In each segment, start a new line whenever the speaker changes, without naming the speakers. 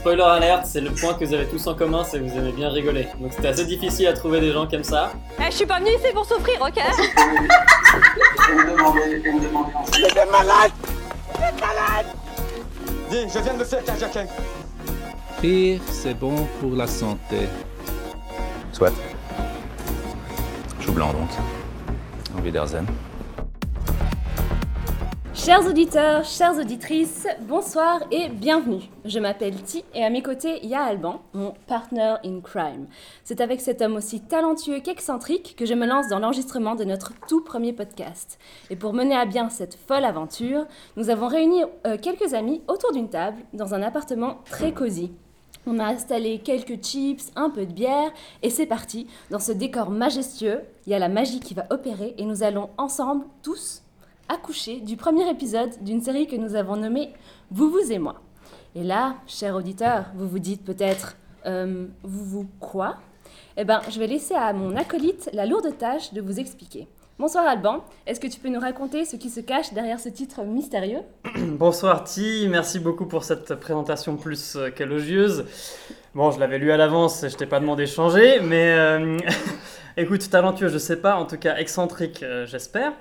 spoiler alert, c'est le point que vous avez tous en commun, c'est que vous aimez bien rigoler. Donc c'était assez difficile à trouver des gens comme ça.
Eh, je suis pas venue ici pour souffrir, ok
Dis, je viens de me faire carjacker.
Rire, c'est bon pour la santé.
Soit. Chou blanc donc. Au Wiedersehen.
Chers auditeurs, chères auditrices, bonsoir et bienvenue. Je m'appelle Ti et à mes côtés, il y a Alban, mon partner in crime. C'est avec cet homme aussi talentueux qu'excentrique que je me lance dans l'enregistrement de notre tout premier podcast. Et pour mener à bien cette folle aventure, nous avons réuni euh, quelques amis autour d'une table dans un appartement très cosy. On a installé quelques chips, un peu de bière, et c'est parti. Dans ce décor majestueux, il y a la magie qui va opérer, et nous allons ensemble, tous, accoucher du premier épisode d'une série que nous avons nommée Vous, vous et moi. Et là, chers auditeurs, vous vous dites peut-être, euh, vous, vous quoi? Eh bien, je vais laisser à mon acolyte la lourde tâche de vous expliquer. Bonsoir Alban, est-ce que tu peux nous raconter ce qui se cache derrière ce titre mystérieux?
Bonsoir Ti, merci beaucoup pour cette présentation plus euh, qu'élogieuse. Bon, je l'avais lu à l'avance, je t'ai pas demandé de changer, mais euh, écoute, talentueux, je sais pas, en tout cas excentrique, j'espère.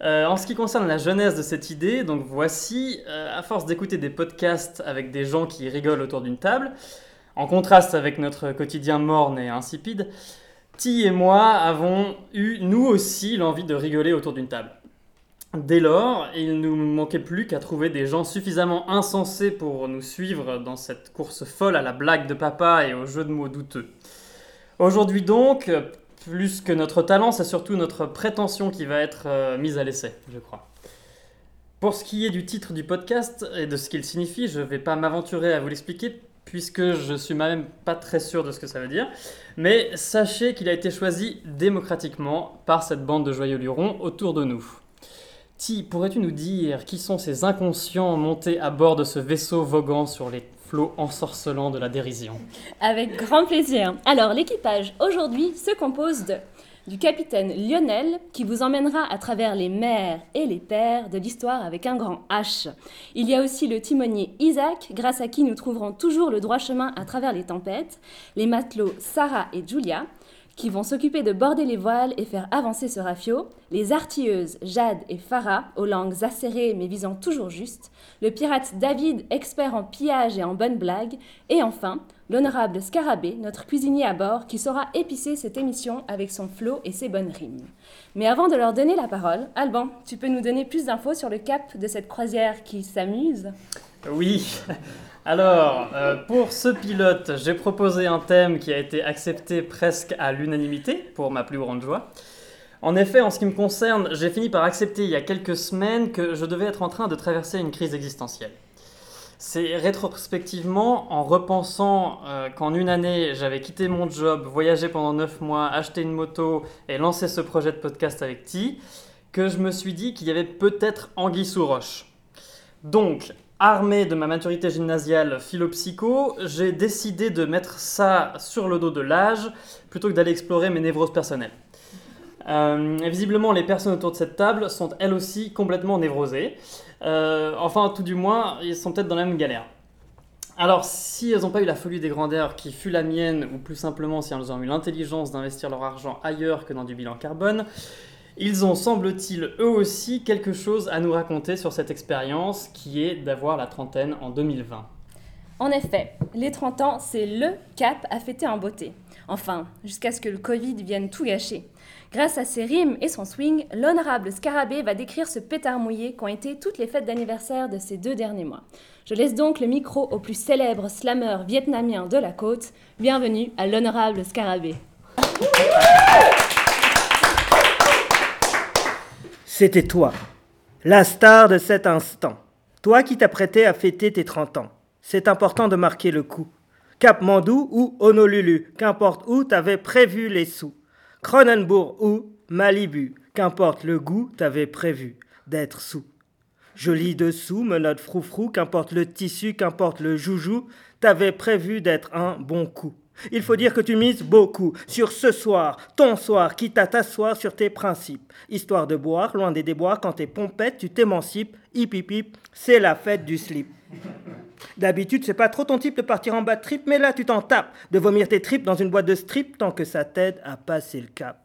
Euh, en ce qui concerne la jeunesse de cette idée, donc voici, euh, à force d'écouter des podcasts avec des gens qui rigolent autour d'une table, en contraste avec notre quotidien morne et insipide, Ti et moi avons eu, nous aussi, l'envie de rigoler autour d'une table. Dès lors, il nous manquait plus qu'à trouver des gens suffisamment insensés pour nous suivre dans cette course folle à la blague de papa et au jeu de mots douteux. Aujourd'hui donc, plus que notre talent, c'est surtout notre prétention qui va être euh, mise à l'essai, je crois. Pour ce qui est du titre du podcast et de ce qu'il signifie, je ne vais pas m'aventurer à vous l'expliquer puisque je suis même pas très sûr de ce que ça veut dire. Mais sachez qu'il a été choisi démocratiquement par cette bande de joyeux lurons autour de nous. Ti, pourrais-tu nous dire qui sont ces inconscients montés à bord de ce vaisseau voguant sur les flots ensorcelants de la dérision
Avec grand plaisir. Alors, l'équipage aujourd'hui se compose de du capitaine Lionel qui vous emmènera à travers les mers et les pères de l'histoire avec un grand H. Il y a aussi le timonier Isaac, grâce à qui nous trouverons toujours le droit chemin à travers les tempêtes, les matelots Sarah et Julia, qui vont s'occuper de border les voiles et faire avancer ce rafio, les artilleuses Jade et Farah, aux langues acérées mais visant toujours juste, le pirate David, expert en pillage et en bonnes blagues, et enfin, l'honorable Scarabée, notre cuisinier à bord, qui saura épicer cette émission avec son flot et ses bonnes rimes. Mais avant de leur donner la parole, Alban, tu peux nous donner plus d'infos sur le cap de cette croisière qui s'amuse?
Oui. Alors, euh, pour ce pilote, j'ai proposé un thème qui a été accepté presque à l'unanimité, pour ma plus grande joie. En effet, en ce qui me concerne, j'ai fini par accepter il y a quelques semaines que je devais être en train de traverser une crise existentielle. C'est rétrospectivement, en repensant euh, qu'en une année, j'avais quitté mon job, voyagé pendant 9 mois, acheté une moto et lancé ce projet de podcast avec Ti, que je me suis dit qu'il y avait peut-être anguille sous roche. Donc, armé de ma maturité gymnasiale philo-psycho, j'ai décidé de mettre ça sur le dos de l'âge plutôt que d'aller explorer mes névroses personnelles. Euh, visiblement, les personnes autour de cette table sont elles aussi complètement névrosées. Euh, enfin, tout du moins, ils sont peut-être dans la même galère. Alors, si elles n'ont pas eu la folie des grandeurs qui fut la mienne, ou plus simplement si elles ont eu l'intelligence d'investir leur argent ailleurs que dans du bilan carbone, ils ont, semble-t-il, eux aussi quelque chose à nous raconter sur cette expérience qui est d'avoir la trentaine en 2020.
En effet, les 30 ans, c'est le cap à fêter en beauté. Enfin, jusqu'à ce que le Covid vienne tout gâcher. Grâce à ses rimes et son swing, l'honorable Scarabée va décrire ce pétard mouillé qu'ont été toutes les fêtes d'anniversaire de ces deux derniers mois. Je laisse donc le micro au plus célèbre slammer vietnamien de la côte. Bienvenue à l'honorable Scarabée.
C'était toi, la star de cet instant. Toi qui t'apprêtais à fêter tes 30 ans. C'est important de marquer le coup. Cap Mandou ou Honolulu, qu'importe où t'avais prévu les sous. Cronenbourg ou Malibu, qu'importe le goût t'avais prévu d'être sous. Joli dessous, menottes froufrou, qu'importe le tissu, qu'importe le joujou, t'avais prévu d'être un bon coup. Il faut dire que tu mises beaucoup sur ce soir, ton soir, quitte à t'asseoir sur tes principes. Histoire de boire, loin des déboires, quand t'es pompette, tu t'émancipes, hip hip hip, c'est la fête du slip. D'habitude, c'est pas trop ton type de partir en bas de trip, mais là, tu t'en tapes de vomir tes tripes dans une boîte de strip tant que ça t'aide à passer le cap.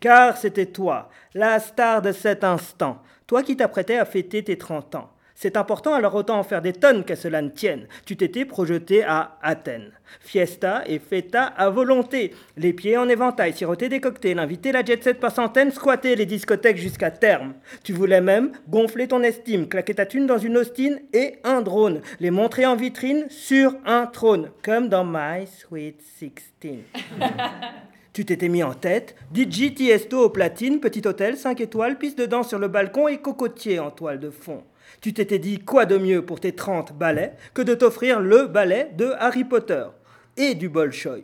Car c'était toi, la star de cet instant, toi qui t'apprêtais à fêter tes 30 ans. C'est important, alors autant en faire des tonnes qu'à cela ne tienne. Tu t'étais projeté à Athènes. Fiesta et feta à volonté. Les pieds en éventail, siroter des cocktails, inviter la jet set par centaines, squatter les discothèques jusqu'à terme. Tu voulais même gonfler ton estime, claquer ta thune dans une Austin et un drone. Les montrer en vitrine sur un trône, comme dans My Sweet Sixteen. Tu t'étais mis en tête, DJ Tiesto au platine, petit hôtel, 5 étoiles, piste de danse sur le balcon et cocotier en toile de fond. Tu t'étais dit quoi de mieux pour tes 30 ballets que de t'offrir le ballet de Harry Potter et du Bolshoi.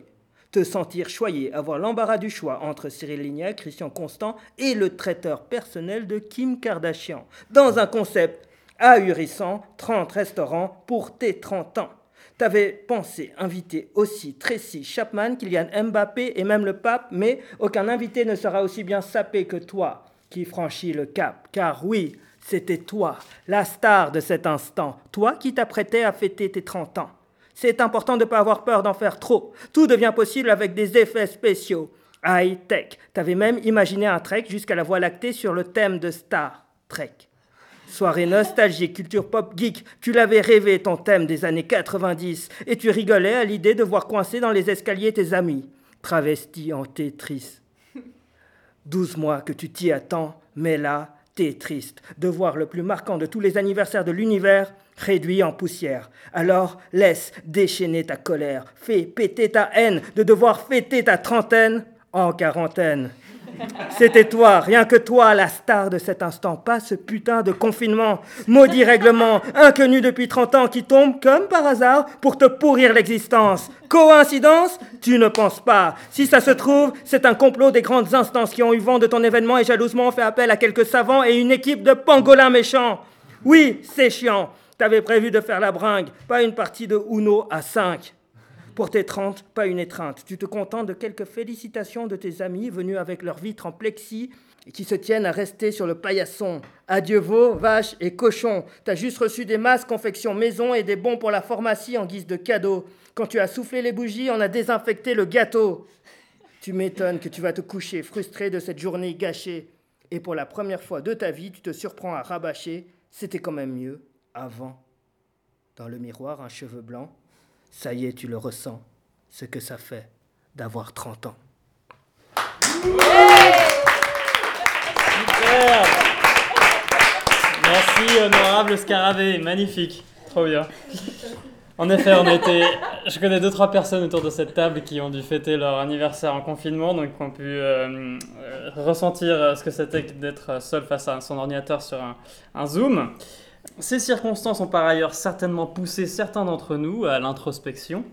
Te sentir choyé, avoir l'embarras du choix entre Cyril Lignac, Christian Constant et le traiteur personnel de Kim Kardashian. Dans un concept ahurissant, 30 restaurants pour tes 30 ans. T'avais pensé inviter aussi Tracy Chapman, Kylian Mbappé et même le pape, mais aucun invité ne sera aussi bien sapé que toi qui franchis le cap. Car oui, c'était toi, la star de cet instant, toi qui t'apprêtais à fêter tes 30 ans. C'est important de ne pas avoir peur d'en faire trop. Tout devient possible avec des effets spéciaux. High-tech. T'avais même imaginé un trek jusqu'à la Voie lactée sur le thème de Star Trek. Soirée nostalgique, culture pop geek, tu l'avais rêvé ton thème des années 90 et tu rigolais à l'idée de voir coincer dans les escaliers tes amis, travestis en Tetris. Douze mois que tu t'y attends, mais là, T'es triste de voir le plus marquant de tous les anniversaires de l'univers réduit en poussière. Alors laisse déchaîner ta colère, fais péter ta haine de devoir fêter ta trentaine en quarantaine. C'était toi, rien que toi, la star de cet instant, pas ce putain de confinement, maudit règlement, inconnu depuis 30 ans qui tombe comme par hasard pour te pourrir l'existence. Coïncidence? Tu ne penses pas. Si ça se trouve, c'est un complot des grandes instances qui ont eu vent de ton événement et jalousement fait appel à quelques savants et une équipe de pangolins méchants. Oui, c'est chiant. T'avais prévu de faire la bringue, pas une partie de Uno à 5. Pour tes 30, pas une étreinte. Tu te contentes de quelques félicitations de tes amis venus avec leurs vitres en plexi et qui se tiennent à rester sur le paillasson. Adieu veau, vaches et cochons. T'as juste reçu des masques confection maison et des bons pour la pharmacie en guise de cadeau. Quand tu as soufflé les bougies, on a désinfecté le gâteau. Tu m'étonnes que tu vas te coucher frustré de cette journée gâchée. Et pour la première fois de ta vie, tu te surprends à rabâcher. C'était quand même mieux avant. Dans le miroir, un cheveu blanc, ça y est, tu le ressens, ce que ça fait d'avoir 30 ans.
Super Merci, honorable Scarabée, magnifique, trop bien. En effet, on était. Je connais deux trois personnes autour de cette table qui ont dû fêter leur anniversaire en confinement, donc qui ont pu euh, euh, ressentir ce que c'était d'être seul face à son ordinateur sur un, un Zoom. Ces circonstances ont par ailleurs certainement poussé certains d'entre nous à l'introspection,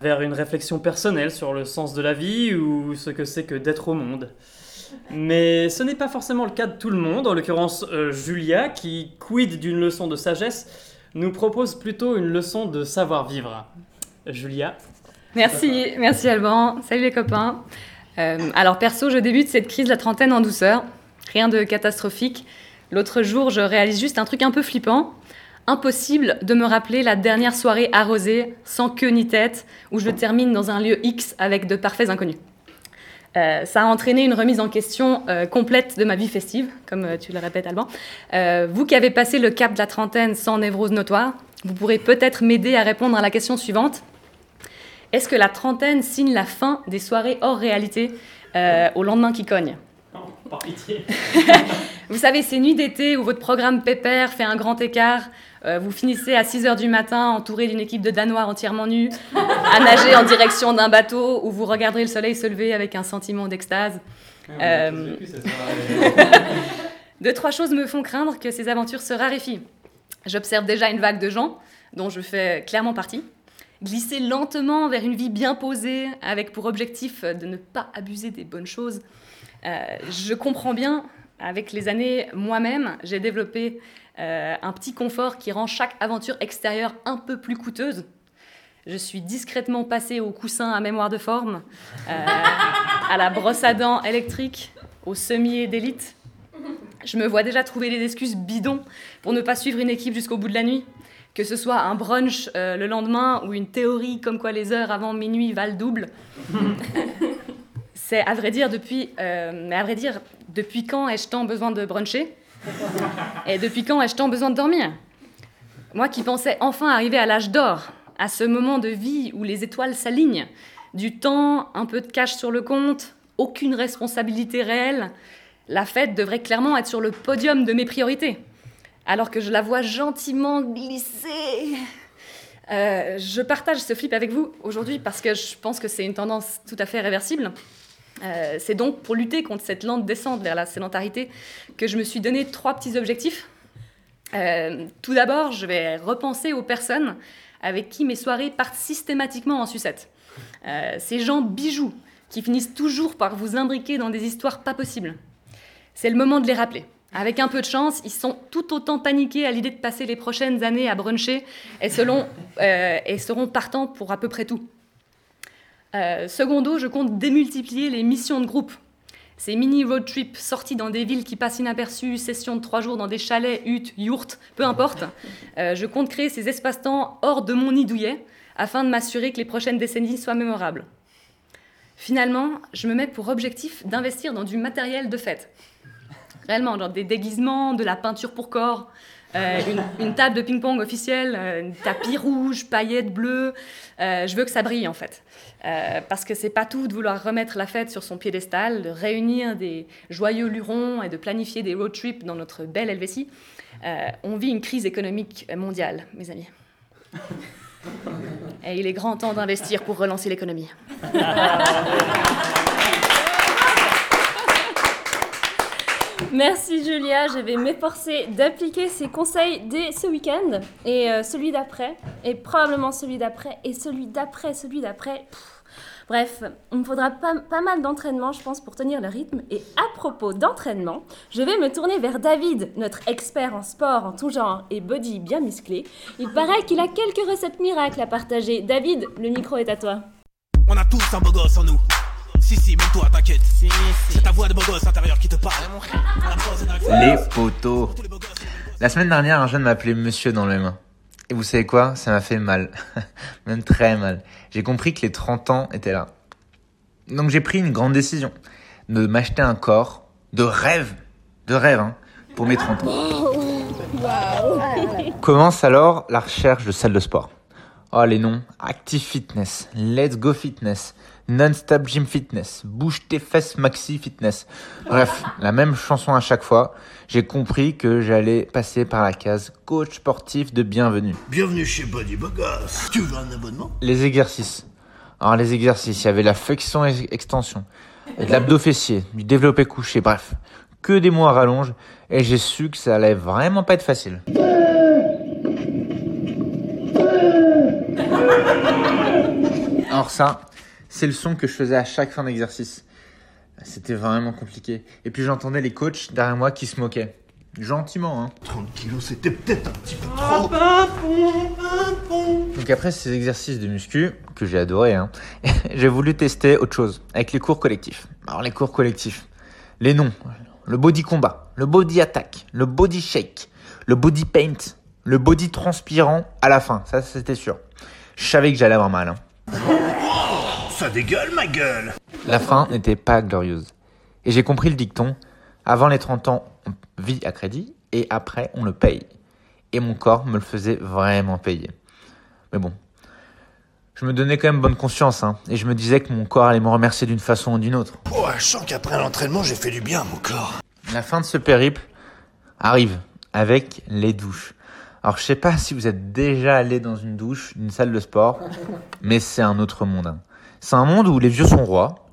vers une réflexion personnelle sur le sens de la vie ou ce que c'est que d'être au monde. Mais ce n'est pas forcément le cas de tout le monde, en l'occurrence euh, Julia, qui, quid d'une leçon de sagesse, nous propose plutôt une leçon de savoir-vivre. Julia
Merci, merci Alban. Salut les copains. Euh, alors perso, je débute cette crise de la trentaine en douceur. Rien de catastrophique. L'autre jour, je réalise juste un truc un peu flippant. Impossible de me rappeler la dernière soirée arrosée, sans queue ni tête, où je termine dans un lieu X avec de parfaits inconnus. Euh, ça a entraîné une remise en question euh, complète de ma vie festive, comme euh, tu le répètes, Alban. Vous qui avez passé le cap de la trentaine sans névrose notoire, vous pourrez peut-être m'aider à répondre à la question suivante. Est-ce que la trentaine signe la fin des soirées hors réalité au lendemain qui cogne?
Par pitié.
Vous savez, ces nuits d'été où votre programme pépère fait un grand écart, euh, vous finissez à 6 heures du matin entouré d'une équipe de Danois entièrement nus, à nager en direction d'un bateau où vous regarderez le soleil se lever avec un sentiment d'extase. Euh, Deux, trois choses me font craindre que ces aventures se raréfient. J'observe déjà une vague de gens, dont je fais clairement partie, glisser lentement vers une vie bien posée, avec pour objectif de ne pas abuser des bonnes choses. Euh, je comprends bien, avec les années, moi-même, j'ai développé euh, un petit confort qui rend chaque aventure extérieure un peu plus coûteuse. Je suis discrètement passée au coussin à mémoire de forme, euh, à la brosse à dents électrique, au semier d'élite. Je me vois déjà trouver des excuses bidons pour ne pas suivre une équipe jusqu'au bout de la nuit. que ce soit un brunch le lendemain ou une théorie comme quoi les heures avant minuit valent double. C'est à vrai dire depuis, euh, à vrai dire, depuis quand ai-je tant besoin de bruncher Et depuis quand ai-je tant besoin de dormir Moi qui pensais enfin arriver à l'âge d'or, à ce moment de vie où les étoiles s'alignent, du temps, un peu de cash sur le compte, aucune responsabilité réelle, la fête devrait clairement être sur le podium de mes priorités. Alors que je la vois gentiment glisser. Euh, je partage ce flip avec vous aujourd'hui parce que je pense que c'est une tendance tout à fait réversible. Euh, c'est donc pour lutter contre cette lente descente vers la sédentarité que je me suis donné trois petits objectifs. Euh, tout d'abord, je vais repenser aux personnes avec qui mes soirées partent systématiquement en sucette. Euh, ces gens bijoux qui finissent toujours par vous imbriquer dans des histoires pas possibles. C'est le moment de les rappeler. Avec un peu de chance, ils sont tout autant paniqués à l'idée de passer les prochaines années à bruncher et, et seront partants pour à peu près tout. Euh, secondo, je compte démultiplier les missions de groupe. Ces mini road trips sortis dans des villes qui passent inaperçues, sessions de trois jours dans des chalets, huttes, yourtes, peu importe. Euh, je compte créer ces espaces-temps hors de mon nid douillet afin de m'assurer que les prochaines décennies soient mémorables. Finalement, je me mets pour objectif d'investir dans du matériel de fête. Réellement, genre des déguisements, de la peinture pour corps, euh, une, table de ping-pong officielle, un tapis rouge, paillettes bleues. je veux que ça brille en fait. Euh, parce que c'est pas tout de vouloir remettre la fête sur son piédestal, de réunir des joyeux lurons et de planifier des road trips dans notre belle Helvétie. Euh, on vit une crise économique mondiale, mes amis. Et il est grand temps d'investir pour relancer l'économie.
Merci Julia, je vais m'efforcer d'appliquer ces conseils dès ce week-end et euh, celui d'après, et probablement celui d'après, et celui d'après, celui d'après. Bref, il me faudra pas, mal d'entraînement, je pense, pour tenir le rythme. Et à propos d'entraînement, je vais me tourner vers David, notre expert en sport en tout genre et body bien musclé. Il paraît qu'il a quelques recettes miracles à partager. David, le micro est à toi.
On a tous un beau gosse en nous. Si, si, même toi, t'inquiète. C'est ta voix de beau gosse intérieur qui te parle.
Les poteaux. La semaine dernière, un jeune m'a appelé monsieur dans les mains. Et vous savez quoi? Ça m'a fait mal. Même très mal. J'ai compris que les 30 ans étaient là. Donc j'ai pris une grande décision. De m'acheter un corps de rêve. De rêve, hein, pour mes 30 ans. Commence alors la recherche de salle de sport. Oh les noms. Active Fitness, Let's Go Fitness, Non-Stop Gym Fitness, Bouge tes fesses Maxi Fitness. Bref, la même chanson à chaque fois. J'ai compris que j'allais passer par la case coach sportif de bienvenue.
Bienvenue chez Body Bogus. Tu veux un abonnement?
Les exercices. Alors les exercices, il y avait la flexion et extension, de l'abdo fessier, du développé couché, bref. Que des mots à rallonge et j'ai su que ça allait vraiment pas être facile. Alors ça, c'est le son que je faisais à chaque fin d'exercice. C'était vraiment compliqué. Et puis j'entendais les coachs derrière moi qui se moquaient. Gentiment, hein.
30 kilos, c'était peut-être un petit peu trop.
Donc après ces exercices de muscu, que j'ai adoré, hein, j'ai voulu tester autre chose, avec les cours collectifs. Alors les cours collectifs, les noms, le body combat, le body attack, le body shake, le body paint, le body transpirant à la fin, ça c'était sûr. Je savais que j'allais avoir mal. Hein.
Ça dégueule ma gueule
La fin n'était pas glorieuse. Et j'ai compris le dicton, avant les 30 ans, on vit à crédit, et après, on le paye. Et mon corps me le faisait vraiment payer. Mais bon, je me donnais quand même bonne conscience, hein, et je me disais que mon corps allait me remercier d'une façon ou d'une autre.
Oh, je sens qu'après l'entraînement, j'ai fait du bien à mon corps.
La fin de ce périple arrive avec les douches. Alors, je sais pas si vous êtes déjà allé dans une douche, une salle de sport, mais c'est un autre monde. Hein. C'est un monde où les vieux sont rois.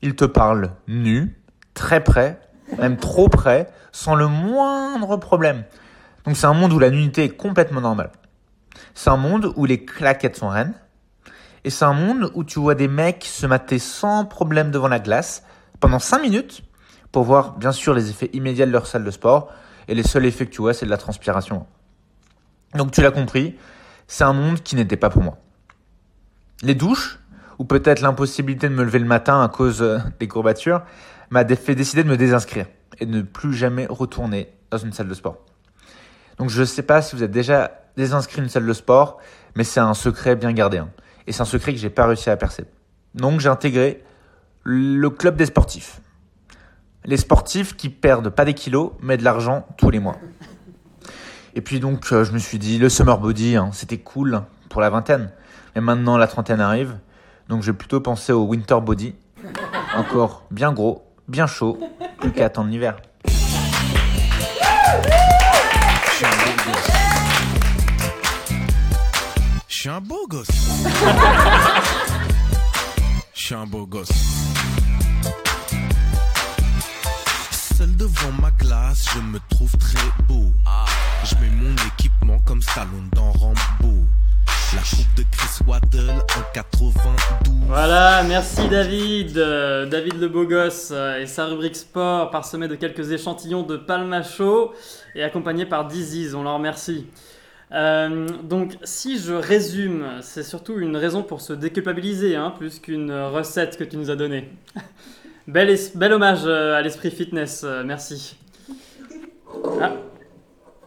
Ils te parlent nu, très près, même trop près, sans le moindre problème. Donc c'est un monde où la nudité est complètement normale. C'est un monde où les claquettes sont reines. Et c'est un monde où tu vois des mecs se mater sans problème devant la glace pendant 5 minutes pour voir bien sûr les effets immédiats de leur salle de sport. Et les seuls effets que tu vois, c'est de la transpiration. Donc tu l'as compris, c'est un monde qui n'était pas pour moi. Les douches, ou peut-être l'impossibilité de me lever le matin à cause euh, des courbatures, m'a fait décider de me désinscrire et de ne plus jamais retourner dans une salle de sport. Donc je ne sais pas si vous êtes déjà désinscrit une salle de sport, mais c'est un secret bien gardé. hein. Et c'est un secret que j'ai pas réussi à percer. Donc j'ai intégré le club des sportifs. Les sportifs qui perdent pas des kilos, mais de l'argent tous les mois. Et puis donc euh, je me suis dit, le summer body, hein, c'était cool pour la vingtaine. Mais maintenant la trentaine arrive, donc j'ai plutôt pensé au winter body. Encore bien gros, bien chaud, plus qu'à attendre l'hiver.
Je suis un beau gosse. Je suis un beau gosse. Seul devant ma glace, je me trouve très beau. Je mets mon équipement comme Stallone dans Rambo. La de Chris Waddle en 92.
Voilà, merci David. Euh, David le beau gosse euh, et sa rubrique sport parsemée de quelques échantillons de Palma et accompagné par Diziz. On leur remercie. Euh, donc, si je résume, c'est surtout une raison pour se déculpabiliser, hein, plus qu'une recette que tu nous as donnée. bel, hommage à l'esprit fitness, merci. Ah,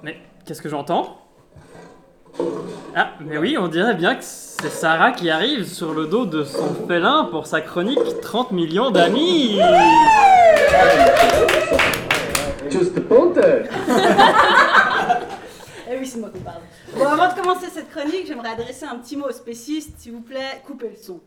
mais qu'est-ce que j'entends? Ah, mais oui, on dirait bien que c'est Sarah qui arrive sur le dos de son félin pour sa chronique 30 millions d'amis.
Eh oui, c'est moi qui parle. Bon, avant de commencer cette chronique, j'aimerais adresser un petit mot aux spécistes. S'il vous plaît, coupez le son.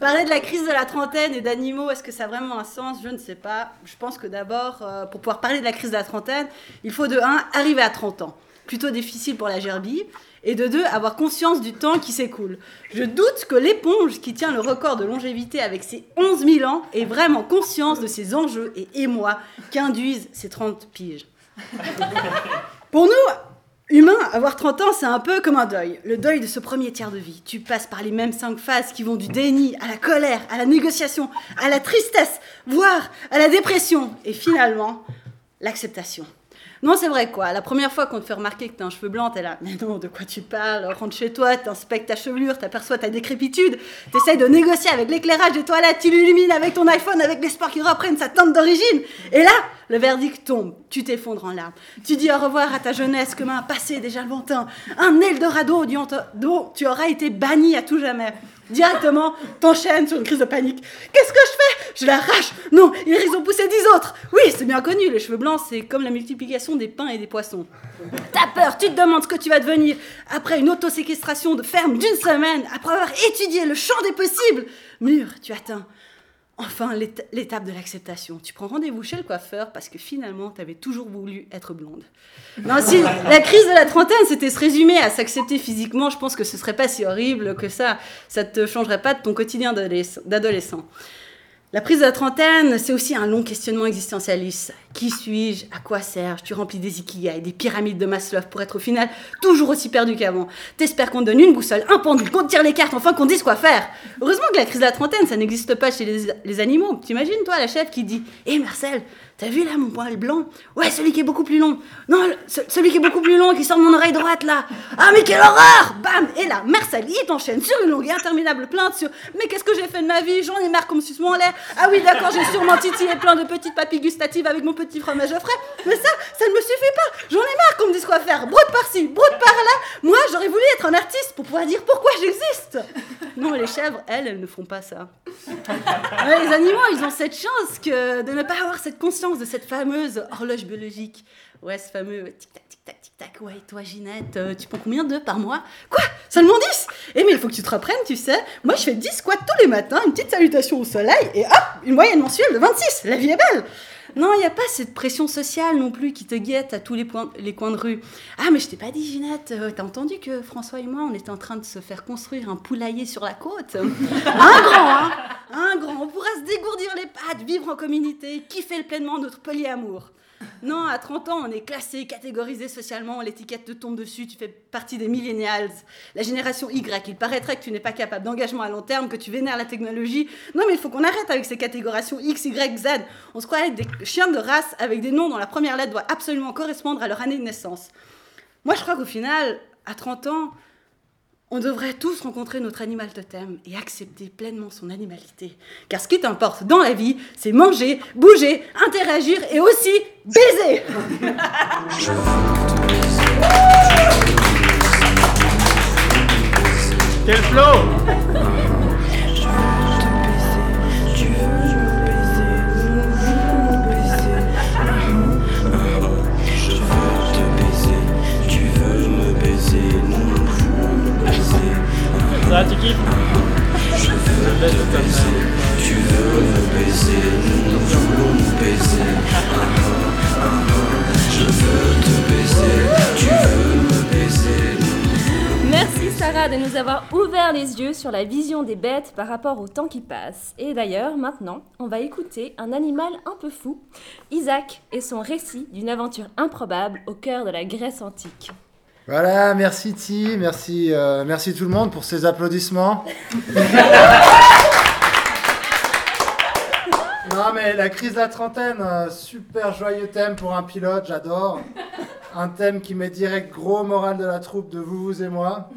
Parler de la crise de la trentaine et d'animaux, est-ce que ça a vraiment un sens? Je ne sais pas. Je pense que d'abord, euh, pour pouvoir parler de la crise de la trentaine, il faut de 1, arriver à 30 ans. Plutôt difficile pour la gerbille. Et de 2, avoir conscience du temps qui s'écoule. Je doute que l'éponge qui tient le record de longévité avec ses 11 000 ans ait vraiment conscience de ses enjeux et émois qu'induisent ces 30 piges. Pour nous, Humain, avoir 30 ans, c'est un peu comme un deuil. Le deuil de ce premier tiers de vie. Tu passes par les mêmes cinq phases qui vont du déni à la colère, à la négociation, à la tristesse, voire à la dépression. Et finalement, l'acceptation. Non, c'est vrai quoi. La première fois qu'on te fait remarquer que t'as un cheveu blanc, t'es là. Mais non, de quoi tu parles? Rentre chez toi, t'inspectes ta chevelure, t'aperçois ta décrépitude, t'essayes de négocier avec l'éclairage des toilettes, tu l'illumines avec ton iPhone avec l'espoir qu'il reprenne sa teinte d'origine. Et là, le verdict tombe. Tu t'effondres en larmes. Tu dis au revoir à ta jeunesse comme un passé déjà lointain. Un Eldorado dont tu auras été banni à tout jamais. Directement, t'enchaînes sur une crise de panique. Qu'est-ce que je fais? Je l'arrache Non, ils ont poussé dix autres Oui, c'est bien connu, les cheveux blancs, c'est comme la multiplication des pains et des poissons. T'as peur, tu te demandes ce que tu vas devenir. Après une autoséquestration de ferme d'une semaine, après avoir étudié le champ des possibles, mûr, tu atteins enfin l'ét- l'étape de l'acceptation. Tu prends rendez-vous chez le coiffeur parce que finalement, t'avais toujours voulu être blonde. Non, si la crise de la trentaine, c'était se résumer à s'accepter physiquement, je pense que ce serait pas si horrible que ça. Ça te changerait pas de ton quotidien d'adolesc- d'adolescent. La prise de la trentaine, c'est aussi un long questionnement existentialiste. Qui suis-je? À quoi sers-je? Tu remplis des ikigai, des pyramides de Maslow pour être au final toujours aussi perdu qu'avant. T'espères qu'on te donne une boussole, un pendule, qu'on te tire les cartes, enfin qu'on dise quoi faire. Heureusement que la crise de la trentaine, ça n'existe pas chez les, les animaux. T'imagines, toi, la chef qui dit Hé Marcel, t'as vu là mon poil blanc? Ouais, celui qui est beaucoup plus long. Non, celui qui est beaucoup plus long, qui sort de mon oreille droite là. Ah, mais quelle horreur Bam Et là, Marcel, il t'enchaîne sur une longue et interminable plainte sur Mais qu'est-ce que j'ai fait de ma vie? J'en ai marre qu'on me suce mon lait. Ah oui, d'accord, j'ai sûrement titillé plein de petites papilles gustatives avec mon petit fromage frais. Mais ça, ça ne me suffit pas. J'en ai marre qu'on me dise quoi faire. Broute par-ci, broute par-là. Moi, j'aurais voulu être un artiste pour pouvoir dire pourquoi j'existe. Non, les chèvres, elles, elles ne font pas ça. Les animaux, ils ont cette chance que de ne pas avoir cette conscience de cette fameuse horloge biologique. Ouais, ce fameux tic-tac, tic-tac, tic-tac. Ouais, toi, Ginette, euh, tu prends combien d'œufs par mois? Quoi? Seulement 10 Eh, mais il faut que tu te reprennes, tu sais. Moi, je fais 10 squats tous les matins, une petite salutation au soleil, et hop, une moyenne mensuelle de 26. La vie est belle non, il n'y a pas cette pression sociale non plus qui te guette à tous les, points- les coins de rue. Ah, mais je t'ai pas dit, Ginette, euh, t'as entendu que François et moi, on était en train de se faire construire un poulailler sur la côte? Un grand, hein Un grand. On pourra se dégourdir les pattes, vivre en communauté, kiffer pleinement notre polyamour. Non, à 30 ans, on est classé, catégorisé socialement, l'étiquette te tombe dessus, tu fais partie des millennials, la génération Y. Il paraîtrait que tu n'es pas capable d'engagement à long terme, que tu vénères la technologie. Non, mais il faut qu'on arrête avec ces catégorations X, Y, Z. On se croit être des chiens de race avec des noms dont la première lettre doit absolument correspondre à leur année de naissance. Moi, je crois qu'au final, à 30 ans, on devrait tous rencontrer notre animal totem et accepter pleinement son animalité. Car ce qui t'importe dans la vie, c'est manger, bouger, interagir et aussi baiser.
Quel flow
Merci Sarah de nous avoir ouvert les yeux sur la vision des bêtes par rapport au temps qui passe. Et d'ailleurs, maintenant, on va écouter un animal un peu fou, Isaac, et son récit d'une aventure improbable au cœur de la Grèce antique.
Voilà, merci Ti, merci, euh, merci tout le monde pour ces applaudissements. non mais la crise de la trentaine, super joyeux thème pour un pilote, j'adore. Un thème qui met direct gros moral de la troupe de vous, vous et moi.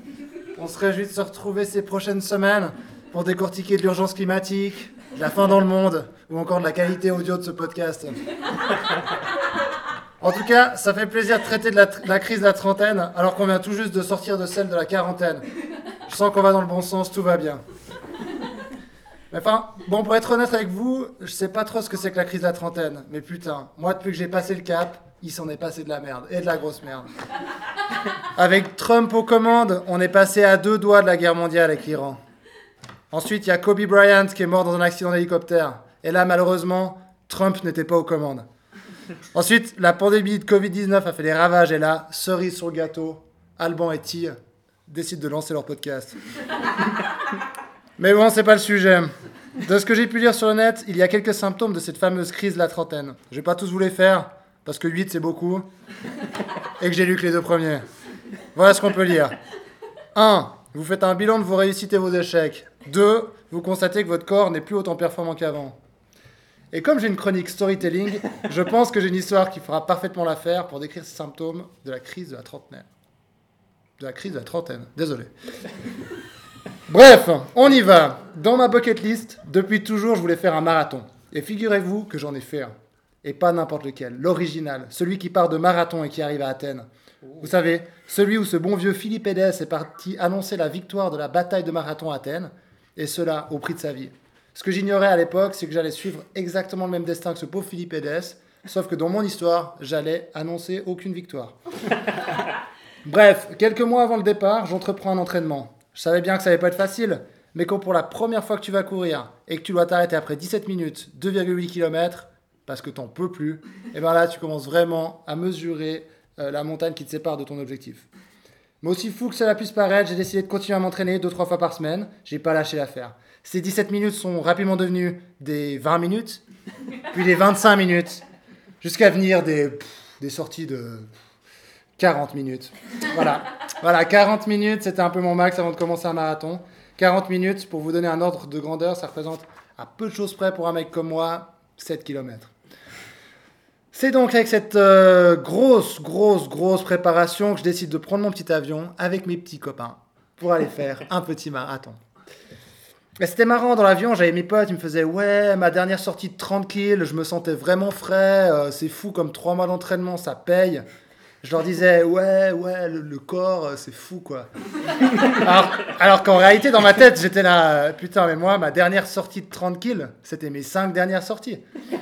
On se réjouit de se retrouver ces prochaines semaines pour décortiquer de l'urgence climatique, de la fin dans le monde, ou encore de la qualité audio de ce podcast. En tout cas, ça fait plaisir de traiter de la, crise de la trentaine alors qu'on vient tout juste de sortir de celle de la quarantaine. Je sens qu'on va dans le bon sens, tout va bien. Mais enfin, bon, pour être honnête avec vous, je sais pas trop ce que c'est que la crise de la trentaine. Mais putain, moi, depuis que j'ai passé le cap, il s'en est passé de la merde. Et de la grosse merde. Avec Trump aux commandes, on est passé à deux doigts de la guerre mondiale avec l'Iran. Ensuite, il y a Kobe Bryant qui est mort dans un accident d'hélicoptère. Et là, malheureusement, Trump n'était pas aux commandes. Ensuite, la pandémie de Covid-19 a fait des ravages. Et là, cerise sur le gâteau, Alban et Ty décident de lancer leur podcast. Mais bon, c'est pas le sujet. De ce que j'ai pu lire sur le net, il y a quelques symptômes de cette fameuse crise de la trentaine. Je vais pas tous vous les faire, parce que 8 c'est beaucoup, et que j'ai lu que les deux premiers. Voilà ce qu'on peut lire. 1. Vous faites un bilan de vos réussites et vos échecs. 2. Vous constatez que votre corps n'est plus autant performant qu'avant. Et comme j'ai une chronique storytelling, je pense que j'ai une histoire qui fera parfaitement l'affaire pour décrire ces symptômes de la crise de la trentaine. De la crise de la trentaine, désolé. Bref, on y va. Dans ma bucket list, depuis toujours, je voulais faire un marathon. Et figurez-vous que j'en ai fait un. Et pas n'importe lequel, l'original, celui qui part de marathon et qui arrive à Athènes. Vous savez, celui où ce bon vieux Philippe Édès est parti annoncer la victoire de la bataille de marathon à Athènes, et cela au prix de sa vie. Ce que j'ignorais à l'époque, c'est que j'allais suivre exactement le même destin que ce pauvre Philippe Édès, sauf que dans mon histoire, j'allais annoncer aucune victoire. Bref, quelques mois avant le départ, j'entreprends un entraînement. Je savais bien que ça allait pas être facile, mais quand pour la première fois que tu vas courir et que tu dois t'arrêter après 17 minutes, 2,8 km, parce que t'en peux plus, et bien là, tu commences vraiment à mesurer euh, la montagne qui te sépare de ton objectif. Mais aussi fou que cela puisse paraître, j'ai décidé de continuer à m'entraîner 2-3 fois par semaine. J'ai pas lâché l'affaire. Ces 17 minutes sont rapidement devenues des 20 minutes, puis des 25 minutes, jusqu'à venir des, sorties de 40 minutes. Voilà. Voilà, 40 minutes, c'était un peu mon max avant de commencer un marathon. 40 minutes, pour vous donner un ordre de grandeur, ça représente à peu de choses près pour un mec comme moi, 7 km. C'est donc avec cette euh, grosse, grosse, grosse préparation que je décide de prendre mon petit avion avec mes petits copains pour aller faire un petit marathon. C'était marrant dans l'avion, j'avais mes potes, ils me faisaient Ouais, ma dernière sortie de 30 kills, je me sentais vraiment frais, euh, c'est fou comme 3 mois d'entraînement, ça paye. Je leur disais Ouais, ouais, le, le corps, euh, c'est fou quoi. alors alors qu'en réalité, dans ma tête, j'étais là euh, Putain, mais moi, ma dernière sortie de 30 kills, c'était mes 5 dernières sorties.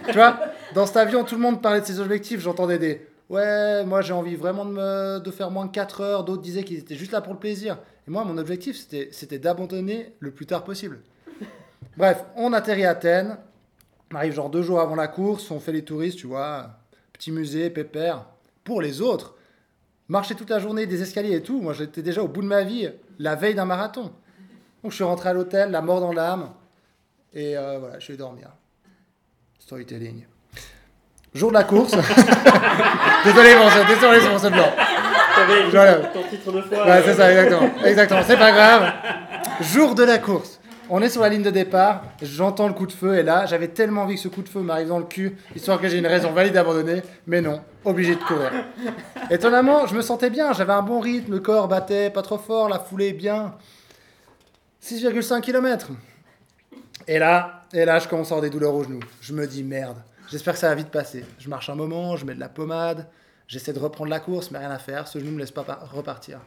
Tu vois, dans cet avion, tout le monde parlait de ses objectifs, j'entendais des Ouais, moi j'ai envie vraiment de, me, de faire moins de 4 heures. D'autres disaient qu'ils étaient juste là pour le plaisir. Moi, mon objectif, c'était, d'abandonner le plus tard possible. Bref, on atterrit à Athènes. On arrive genre deux jours avant la course. On fait les touristes, tu vois. Petit musée, pépère. Pour les autres, marcher toute la journée, des escaliers et tout. Moi, j'étais déjà au bout de ma vie, la veille d'un marathon. Donc, je suis rentré à l'hôtel, la mort dans l'âme. Et euh, voilà, je allé dormir. Storytelling. Jour de la course. désolé pour ce, désolé pour ce blanc.
T'avais écrit
Voilà.
ton titre de fois.
Ouais, c'est ça, exactement. Exactement, c'est pas grave. Jour de la course. On est sur la ligne de départ, j'entends le coup de feu et là, j'avais tellement envie que ce coup de feu m'arrive dans le cul, histoire que j'ai une raison valide d'abandonner, mais non, obligé de courir. Étonnamment, je me sentais bien, j'avais un bon rythme, le corps battait pas trop fort, la foulée bien. 6,5 km. Et là, et là, je commence à avoir des douleurs aux genoux. Je me dis merde, j'espère que ça va vite passer. Je marche un moment, je mets de la pommade, j'essaie de reprendre la course, mais rien à faire, ce genou me laisse pas par- repartir.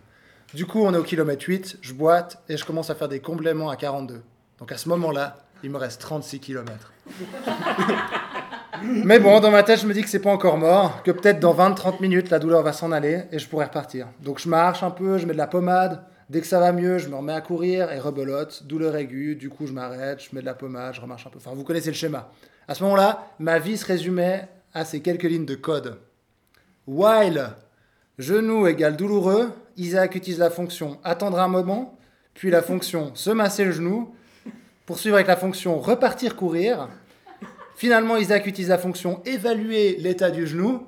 Du coup, on est au kilomètre 8, je boite et je commence à faire des compléments à 42. Donc à ce moment-là, il me reste 36 km. Mais bon, dans ma tête, je me dis que c'est pas encore mort, que peut-être dans 20-30 minutes, la douleur va s'en aller et je pourrai repartir. Donc je marche un peu, je mets de la pommade. Dès que ça va mieux, je me remets à courir et rebelote, douleur aiguë. Du coup, je m'arrête, je mets de la pommade, je remarche un peu. Enfin, vous connaissez le schéma. À ce moment-là, ma vie se résumait à ces quelques lignes de code. While genou égale douloureux, Isaac utilise la fonction attendre un moment, puis la fonction se masser le genou, poursuivre avec la fonction repartir courir. Finalement, Isaac utilise la fonction évaluer l'état du genou.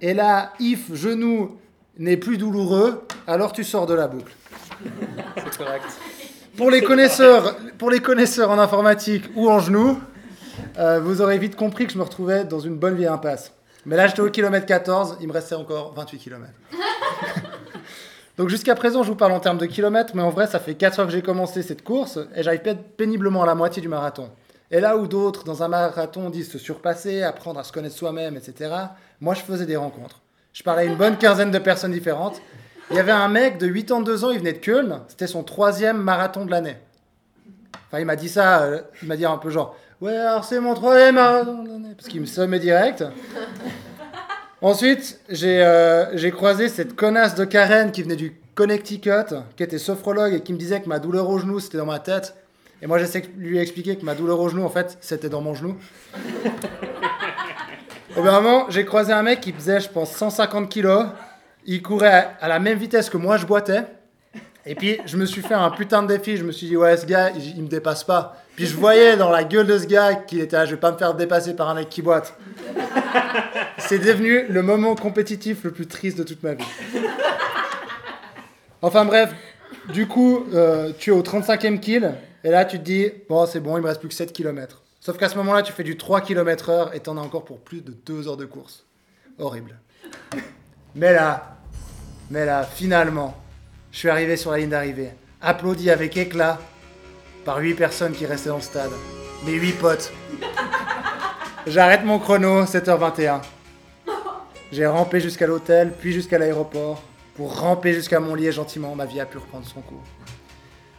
Et là, if genou n'est plus douloureux, alors tu sors de la boucle.
C'est correct.
Pour les connaisseurs, pour les connaisseurs en informatique ou en genou, euh, vous aurez vite compris que je me retrouvais dans une bonne vieille impasse. Mais là, j'étais au kilomètre 14, il me restait encore 28 km. Donc jusqu'à présent, je vous parle en termes de kilomètres, mais en vrai, ça fait 4 heures que j'ai commencé cette course et j'arrive péniblement à la moitié du marathon. Et là où d'autres, dans un marathon, disent se surpasser, apprendre à se connaître soi-même, etc., moi, je faisais des rencontres. Je parlais à une bonne quinzaine de personnes différentes. Il y avait un mec de 82 ans, il venait de Köln, c'était son troisième marathon de l'année. Enfin, il m'a dit ça, euh, il m'a dit un peu genre, ouais, alors c'est mon troisième l'année, parce qu'il me sommait direct. Ensuite, euh, j'ai croisé cette connasse de Karen qui venait du Connecticut, qui était sophrologue et qui me disait que ma douleur au genou, c'était dans ma tête. Et moi, j'essaie de lui expliquer que ma douleur au genou, en fait, c'était dans mon genou. Au bout moment, j'ai croisé un mec qui faisait, je pense, 150 kilos. Il courait à la même vitesse que moi, je boitais. Et puis, je me suis fait un putain de défi. Je me suis dit, ouais, ce gars, il, me dépasse pas. Puis, je voyais dans la gueule de ce gars qu'il était là, je vais pas me faire dépasser par un mec qui boite. C'est devenu le moment compétitif le plus triste de toute ma vie. Enfin, bref, du coup, euh, tu es au 35e kill. Et là, tu te dis, bon, c'est bon, il me reste plus que 7 km. Sauf qu'à ce moment-là, tu fais du 3 km heure et t'en as encore pour plus de 2 heures de course. Horrible. Mais là, mais là, finalement, je suis arrivé sur la ligne d'arrivée, applaudi avec éclat par 8 personnes qui restaient dans le stade. Mes 8 potes. J'arrête mon chrono, 7h21. J'ai rampé jusqu'à l'hôtel, puis jusqu'à l'aéroport, pour ramper jusqu'à mon lit et gentiment, ma vie a pu reprendre son cours.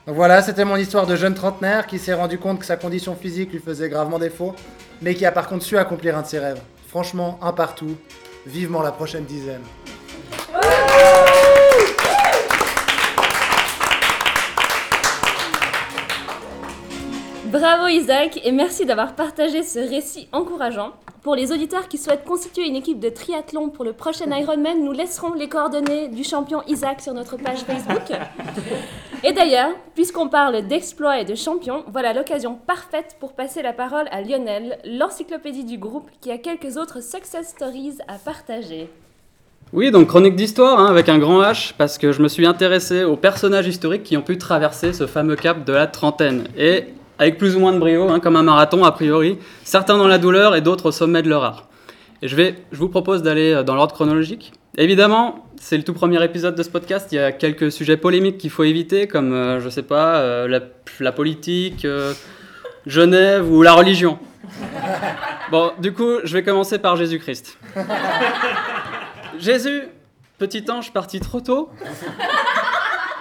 Donc voilà, c'était mon histoire de jeune trentenaire qui s'est rendu compte que sa condition physique lui faisait gravement défaut, mais qui a par contre su accomplir un de ses rêves. Franchement, un partout. Vivement la prochaine dizaine.
Bravo Isaac et merci d'avoir partagé ce récit encourageant. Pour les auditeurs qui souhaitent constituer une équipe de triathlon pour le prochain Ironman, nous laisserons les coordonnées du champion Isaac sur notre page Facebook. Et d'ailleurs, puisqu'on parle d'exploits et de champions, voilà l'occasion parfaite pour passer la parole à Lionel, l'encyclopédie du groupe, qui a quelques autres success stories à partager.
Oui, donc chronique d'histoire hein, avec un grand H, parce que je me suis intéressé aux personnages historiques qui ont pu traverser ce fameux cap de la trentaine. Et avec plus ou moins de brio, hein, comme un marathon a priori, certains dans la douleur et d'autres au sommet de leur art. Et je, vais, je vous propose d'aller euh, dans l'ordre chronologique. Évidemment, c'est le tout premier épisode de ce podcast, il y a quelques sujets polémiques qu'il faut éviter, comme, euh, je sais pas, euh, la, la, politique, Genève ou la religion. Bon, du coup, je vais commencer par Jésus-Christ. Jésus, petit ange parti trop tôt,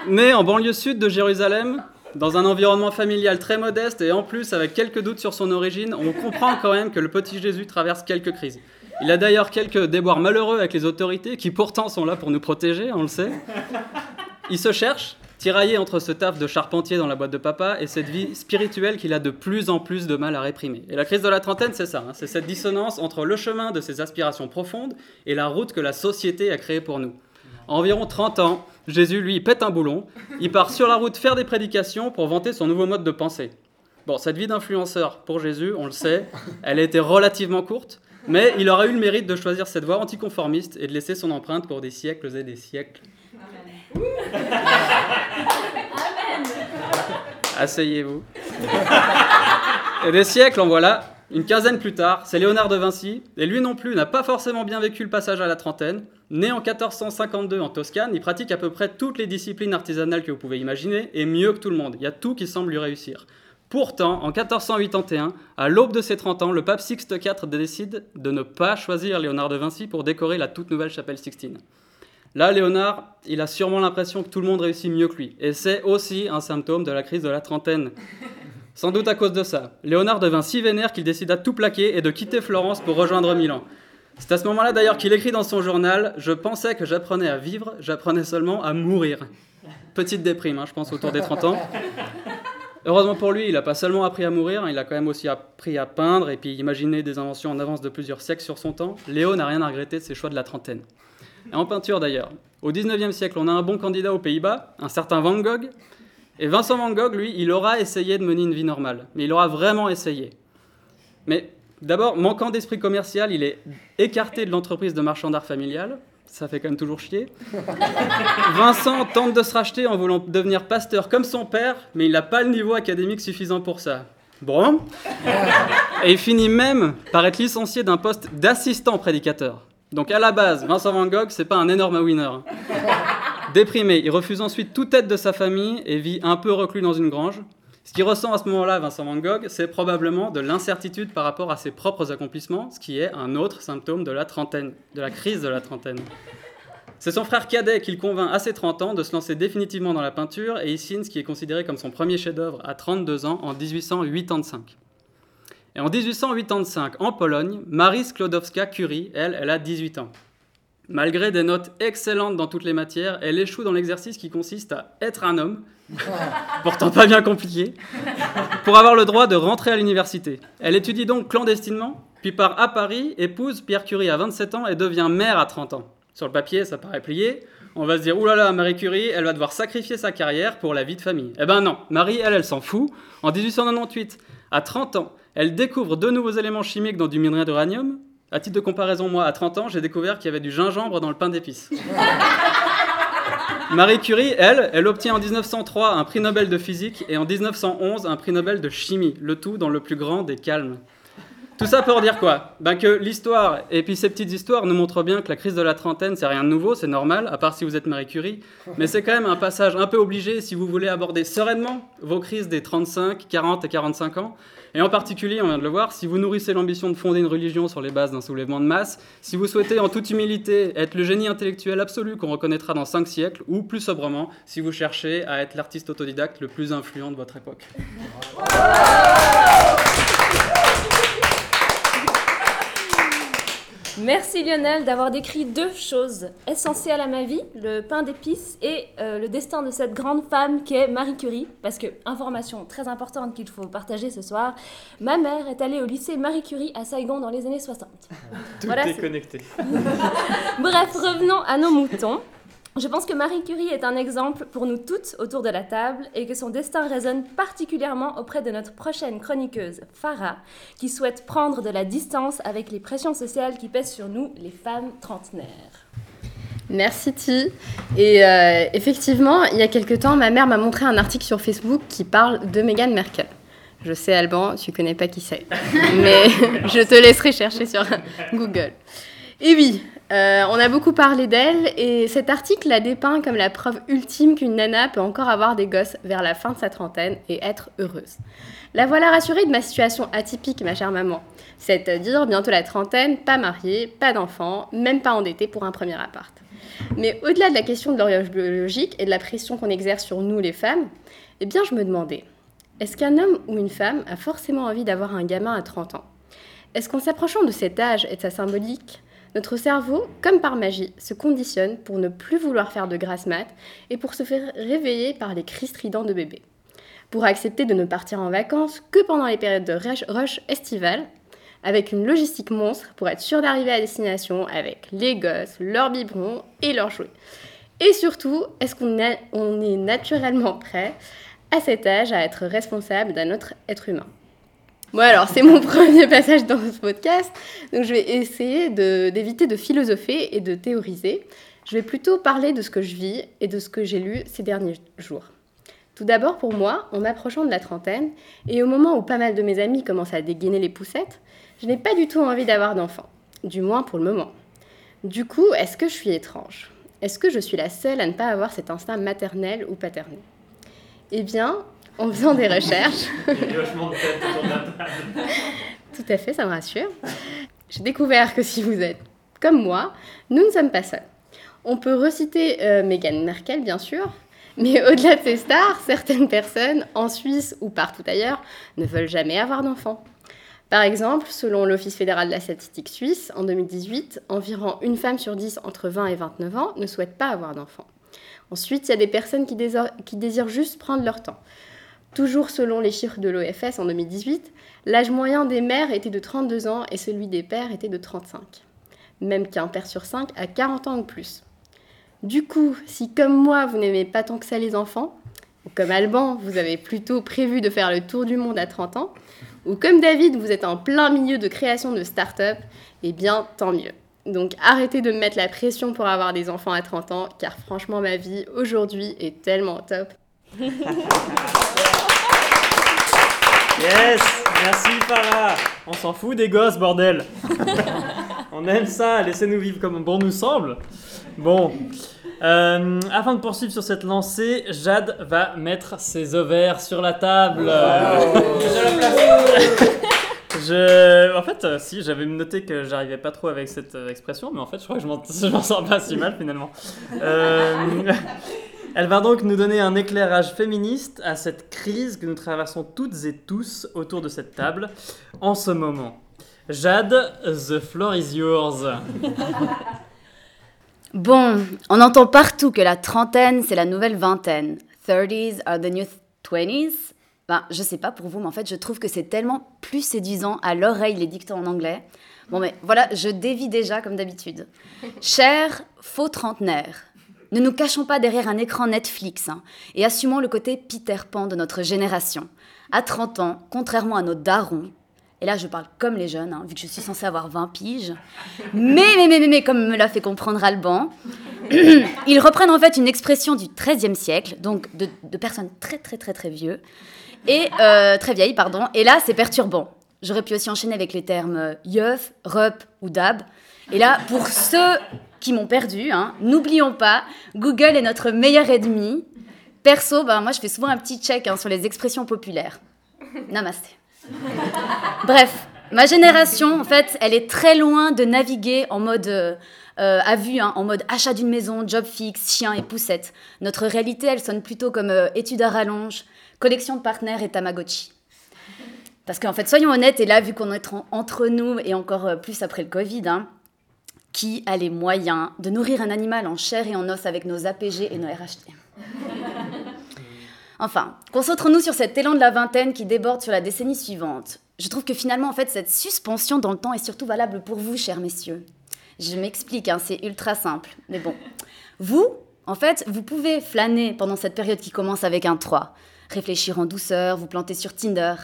né en banlieue sud de Jérusalem, dans un environnement familial très modeste et en plus avec quelques doutes sur son origine, on comprend quand même que le petit Jésus traverse quelques crises. Il a d'ailleurs quelques déboires malheureux avec les autorités qui pourtant sont là pour nous protéger, on le sait. Il se cherche, tiraillé entre ce taf de charpentier dans la boîte de papa et cette vie spirituelle qu'il a de plus en plus de mal à réprimer. Et la crise de la trentaine, c'est ça, hein. c'est cette dissonance entre le chemin de ses aspirations profondes et la route que la société a créée pour nous. Environ 30 ans, Jésus, lui, pète un boulon. Il part sur la route faire des prédications pour vanter son nouveau mode de pensée. Bon, cette vie d'influenceur, pour Jésus, on le sait, elle a été relativement courte, mais il aura eu le mérite de choisir cette voie anticonformiste et de laisser son empreinte pour des siècles et des siècles. Asseyez-vous. Et des siècles, en voilà. Une quinzaine plus tard, c'est Léonard de Vinci, et lui non plus n'a pas forcément bien vécu le passage à la trentaine. Né en 1452 en Toscane, il pratique à peu près toutes les disciplines artisanales que vous pouvez imaginer, et mieux que tout le monde. Il y a tout qui semble lui réussir. Pourtant, en 1481, à l'aube de ses 30 ans, le pape Sixte IV décide de ne pas choisir Léonard de Vinci pour décorer la toute nouvelle chapelle Sixtine. Là, Léonard, il a sûrement l'impression que tout le monde réussit mieux que lui. Et c'est aussi un symptôme de la crise de la trentaine. Sans doute à cause de ça. Léonard devint si vénère qu'il décida de tout plaquer et de quitter Florence pour rejoindre Milan. C'est à ce moment-là d'ailleurs qu'il écrit dans son journal Je pensais que j'apprenais à vivre, j'apprenais seulement à mourir. Petite déprime, hein, je pense, autour des 30 ans. Heureusement pour lui, il n'a pas seulement appris à mourir, il a quand même aussi appris à peindre et puis imaginer des inventions en avance de plusieurs siècles sur son temps. Léo n'a rien à regretter de ses choix de la trentaine. En peinture d'ailleurs. Au 19e siècle, on a un bon candidat aux Pays-Bas, un certain Van Gogh. Et Vincent Van Gogh, lui, il aura essayé de mener une vie normale. Mais il aura vraiment essayé. Mais d'abord, manquant d'esprit commercial, il est écarté de l'entreprise de marchand d'art familial ça fait quand même toujours chier. Vincent tente de se racheter en voulant devenir pasteur comme son père, mais il n'a pas le niveau académique suffisant pour ça. Bon. Et il finit même par être licencié d'un poste d'assistant prédicateur. Donc à la base, Vincent Van Gogh, c'est pas un énorme winner. Déprimé, il refuse ensuite toute aide de sa famille et vit un peu reclus dans une grange. Ce qu'il ressent à ce moment-là, Vincent Van Gogh, c'est probablement de l'incertitude par rapport à ses propres accomplissements, ce qui est un autre symptôme de la trentaine, de la crise de la trentaine. C'est son frère cadet qui le convainc à ses 30 ans de se lancer définitivement dans la peinture et il signe ce qui est considéré comme son premier chef-d'œuvre à 32 ans en 1885. Et en 1885, en Pologne, Marie Sklodowska-Curie, elle, elle a 18 ans. Malgré des notes excellentes dans toutes les matières, elle échoue dans l'exercice qui consiste à être un homme, pourtant pas bien compliqué, pour avoir le droit de rentrer à l'université. Elle étudie donc clandestinement, puis part à Paris, épouse Pierre Curie à 27 ans et devient mère à 30 ans. Sur le papier, ça paraît plié. On va se dire, oulala, Marie Curie, elle va devoir sacrifier sa carrière pour la vie de famille. Eh ben non, Marie, elle, elle s'en fout. En 1898, à 30 ans, elle découvre deux nouveaux éléments chimiques dans du minerai d'uranium, à titre de comparaison, moi, à 30 ans, j'ai découvert qu'il y avait du gingembre dans le pain d'épices. Marie Curie, elle, elle obtient en 1903 un prix Nobel de physique et en 1911 un prix Nobel de chimie, le tout dans le plus grand des calmes. Tout ça pour dire quoi? Ben Que l'histoire et puis ces petites histoires nous montrent bien que la crise de la trentaine, c'est rien de nouveau, c'est normal, à part si vous êtes Marie Curie. Mais c'est quand même un passage un peu obligé si vous voulez aborder sereinement vos crises des 35, 40 et 45 ans. Et en particulier, on vient de le voir, si vous nourrissez l'ambition de fonder une religion sur les bases d'un soulèvement de masse, si vous souhaitez en toute humilité être le génie intellectuel absolu qu'on reconnaîtra dans 5 siècles, ou plus sobrement, si vous cherchez à être l'artiste autodidacte le plus influent de votre époque.
Merci Lionel d'avoir décrit deux choses essentielles à ma vie, le pain d'épices et euh, le destin de cette grande femme qui est Marie Curie. Parce que, information très importante qu'il faut partager ce soir, ma mère est allée au lycée Marie Curie à Saigon dans les années 60.
Tout est connecté.
Bref, revenons à nos moutons. Je pense que Marie Curie est un exemple pour nous toutes autour de la table et que son destin résonne particulièrement auprès de notre prochaine chroniqueuse, Farah, qui souhaite prendre de la distance avec les pressions sociales qui pèsent sur nous, les femmes trentenaires.
Merci Ti. Et euh, effectivement, il y a quelque temps, ma mère m'a montré un article sur Facebook qui parle de Meghan Merkel. Je sais, Alban, tu connais pas qui c'est, mais je te laisserai chercher sur Google. Et oui, euh, on a beaucoup parlé d'elle et cet article la dépeint comme la preuve ultime qu'une nana peut encore avoir des gosses vers la fin de sa trentaine et être heureuse. La voilà rassurée de ma situation atypique, ma chère maman. C'est-à-dire bientôt la trentaine, pas mariée, pas d'enfant, même pas endettée pour un premier appart. Mais au-delà de la question de l'horloge biologique et de la pression qu'on exerce sur nous les femmes, eh bien je me demandais, est-ce qu'un homme ou une femme a forcément envie d'avoir un gamin à 30 ans? Est-ce qu'en s'approchant de cet âge et de sa symbolique, notre cerveau, comme par magie, se conditionne pour ne plus vouloir faire de grasse mat et pour se faire réveiller par les cris stridents de bébé. Pour accepter de ne partir en vacances que pendant les périodes de rush estivale, avec une logistique monstre pour être sûr d'arriver à destination avec les gosses, leurs biberons et leurs jouets. Et surtout, est-ce qu'on est, naturellement prêt à cet âge à être responsable d'un autre être humain? Bon alors, c'est mon premier passage dans ce podcast, donc je vais essayer d'éviter de, philosopher et de théoriser. Je vais plutôt parler de ce que je vis et de ce que j'ai lu ces derniers jours. Tout d'abord, pour moi, en m'approchant de la trentaine, et au moment où pas mal de mes amis commencent à dégainer les poussettes, je n'ai pas du tout envie d'avoir d'enfants, du moins pour le moment. Du coup, est-ce que je suis étrange? Est-ce que je suis la seule à ne pas avoir cet instinct maternel ou paternel? Eh bien, en faisant des recherches. Tout à fait, ça me rassure. J'ai découvert que si vous êtes comme moi, nous ne sommes pas seuls. On peut reciter euh, Meghan Merkel, bien sûr, mais au-delà de ces stars, certaines personnes, en Suisse ou partout ailleurs, ne veulent jamais avoir d'enfants. Par exemple, selon l'Office fédéral de la statistique suisse, en 2018, environ une femme sur dix entre 20 et 29 ans ne souhaite pas avoir d'enfants. Ensuite, il y a des personnes qui désirent, qui désirent juste prendre leur temps. Toujours selon les chiffres de l'OFS en 2018, l'âge moyen des mères était de 32 ans et celui des pères était de 35. Même qu'un père sur 5 a 40 ans ou plus. Du coup, si comme moi, vous n'aimez pas tant que ça les enfants, ou comme Alban, vous avez plutôt prévu de faire le tour du monde à 30 ans, ou comme David, vous êtes en plein milieu de création de start-up, eh bien, tant mieux. Donc arrêtez de me mettre la pression pour avoir des enfants à 30 ans, car franchement, ma vie aujourd'hui est tellement top.
Yes Merci Farah On s'en fout des gosses, bordel On aime ça, laissez-nous vivre comme bon nous semble. Bon. Euh, afin de poursuivre sur cette lancée, Jade va mettre ses ovaires sur la table. Je... En fait, euh, si, j'avais noté que j'arrivais pas trop avec cette euh, expression, mais en fait, je crois que je m'en, sors pas si mal finalement. Elle va donc nous donner un éclairage féministe à cette crise que nous traversons toutes et tous autour de cette table en ce moment. Jade, the floor is yours.
Bon, on entend partout que la trentaine, c'est la nouvelle vingtaine. 30s are the new 20s. Ben, je sais pas pour vous, mais en fait, je trouve que c'est tellement plus séduisant à l'oreille les dictons en anglais. Bon, mais voilà, je dévie déjà comme d'habitude. Cher faux trentenaire, ne nous cachons pas derrière un écran Netflix hein, et assumons le côté Peter Pan de notre génération. À 30 ans, contrairement à nos darons, et là je parle comme les jeunes, hein, vu que je suis censée avoir 20 piges, mais, mais, mais, mais, comme me l'a fait comprendre Alban, ils reprennent en fait une expression du XIIIe siècle, donc de, personnes très très très très vieux, et euh, très vieilles, pardon, et là c'est perturbant. J'aurais pu aussi enchaîner avec les termes euh, yeuf, rup ou dab. Et là, pour ceux qui m'ont perdu, hein, n'oublions pas, Google est notre meilleur ennemi. Perso, ben, moi je fais souvent un petit check hein, sur les expressions populaires. Namasté. Bref, ma génération, en fait, elle est très loin de naviguer en mode euh, euh, à vue, hein, en mode achat d'une maison, job fixe, chien et poussette. Notre réalité, elle sonne plutôt comme euh, études à rallonge, collection de partenaires et Tamagotchi. Parce qu'en fait, soyons honnêtes, et là, vu qu'on est en- entre nous et encore euh, plus après le Covid, hein, qui a les moyens de nourrir un animal en chair et en os avec nos APG et nos RHT Enfin, concentrons-nous sur cet élan de la vingtaine qui déborde sur la décennie suivante. Je trouve que finalement, en fait, cette suspension dans le temps est surtout valable pour vous, chers messieurs. Je m'explique, hein, c'est ultra simple. Mais bon, vous, en fait, vous pouvez flâner pendant cette période qui commence avec un 3. Réfléchir en douceur, vous planter sur Tinder.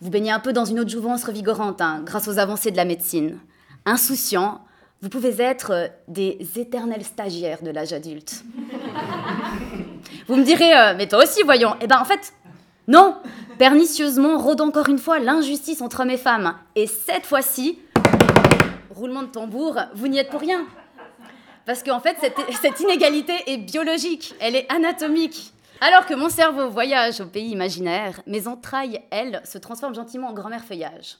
Vous baignez un peu dans une autre jouvence revigorante, hein, grâce aux avancées de la médecine. Insouciant, vous pouvez être euh, des éternels stagiaires de l'âge adulte. Vous me direz, euh, mais toi aussi, voyons. Eh ben, en fait, non. Pernicieusement rôde encore une fois l'injustice entre hommes et femmes. Et cette fois-ci, roulement de tambour, vous n'y êtes pour rien. Parce qu'en fait, cette, cette inégalité est biologique, elle est anatomique. Alors que mon cerveau voyage au pays imaginaire, mes entrailles, elles, se transforment gentiment en grand-mère feuillage.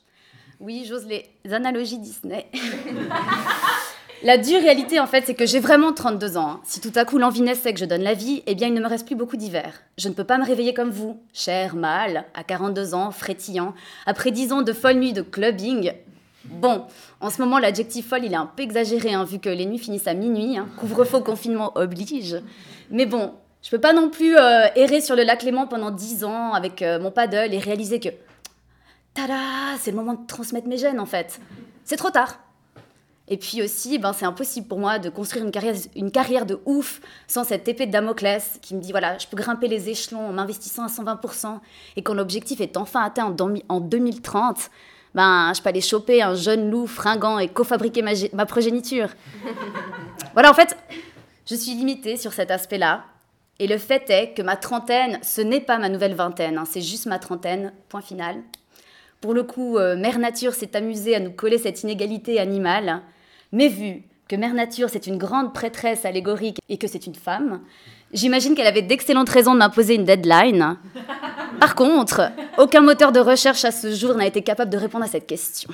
Oui, j'ose les analogies Disney. La dure réalité, en fait, c'est que j'ai vraiment 32 ans. hein. Si tout à coup l'envie naissait que je donne la vie, eh bien, il ne me reste plus beaucoup d'hiver. Je ne peux pas me réveiller comme vous, cher, mâle, à 42 ans, frétillant, après 10 ans de folle nuit de clubbing. Bon, en ce moment, l'adjectif folle, il est un peu exagéré, hein, vu que les nuits finissent à minuit. hein. Couvre-feu, confinement oblige. Mais bon, je peux pas non plus euh, errer sur le lac Léman pendant 10 ans avec euh, mon paddle et réaliser que tada, c'est le moment de transmettre mes gènes en fait. C'est trop tard. Et puis aussi, ben, c'est impossible pour moi de construire une carrière, de ouf sans cette épée de Damoclès qui me dit voilà, je peux grimper les échelons en m'investissant à 120%. Et quand l'objectif est enfin atteint en domi- en 2030, ben, je peux aller choper un jeune loup fringant et cofabriquer ma, ma progéniture. voilà, en fait, je suis limitée sur cet aspect-là. Et le fait est que ma trentaine, ce n'est pas ma nouvelle vingtaine, hein, c'est juste ma trentaine, point final. Pour le coup, euh, Mère Nature s'est amusée à nous coller cette inégalité animale, mais vu que Mère Nature c'est une grande prêtresse allégorique et que c'est une femme, j'imagine qu'elle avait d'excellentes raisons de m'imposer une deadline. Par contre, aucun moteur de recherche à ce jour n'a été capable de répondre à cette question.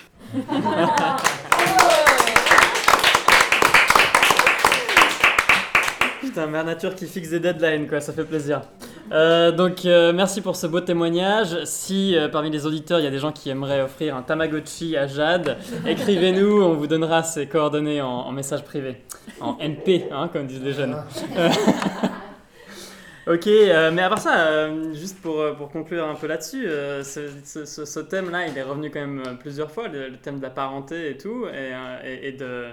Putain, Mère Nature qui fixe des deadlines, quoi, ça fait plaisir. Euh, donc, euh, merci pour ce beau témoignage. Si euh, parmi les auditeurs, il y a des gens qui aimeraient offrir un Tamagotchi à Jade, écrivez-nous, on vous donnera ses coordonnées en, en message privé. En NP, hein, comme disent les jeunes. Ok, euh, mais à part ça, euh, juste pour, euh, pour conclure un peu là-dessus, ce, thème-là, il est revenu quand même plusieurs fois, le, thème de la parenté et tout, et, et- de,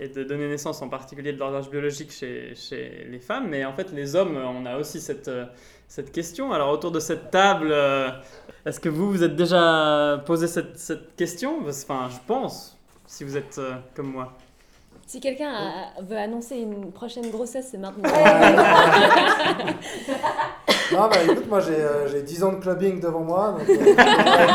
et de donner naissance en particulier de l'horloge biologique chez, chez les femmes. Mais en fait, les hommes, on a aussi cette, cette question. Alors, autour de cette table, est-ce que vous vous êtes déjà posé cette, cette question? Enfin, je pense, si vous êtes comme moi.
Si quelqu'un a- veut annoncer une prochaine grossesse, c'est maintenant.
Non, bah écoute, moi j'ai euh, j'ai 10 ans de clubbing devant moi, donc euh,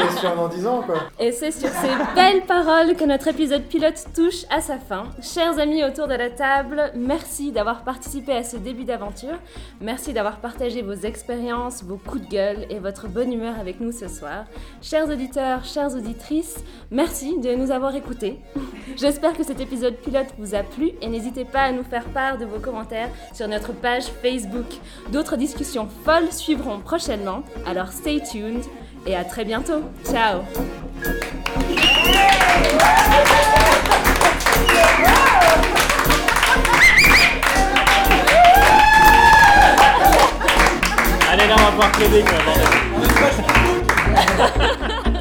question dans 10 ans quoi.
Et c'est sur ces belles paroles que notre épisode pilote touche à sa fin. Chers amis autour de la table, merci d'avoir participé à ce début d'aventure. Merci d'avoir partagé vos expériences, vos coups de gueule et votre bonne humeur avec nous ce soir. Chers auditeurs, chères auditrices, merci de nous avoir écoutés. J'espère que cet épisode pilote vous a plu et n'hésitez pas à nous faire part de vos commentaires sur notre page Facebook. D'autres discussions folles suivront prochainement, alors stay tuned et à très bientôt. Ciao
Allez, là, on va pouvoir plaider, quoi. bordel.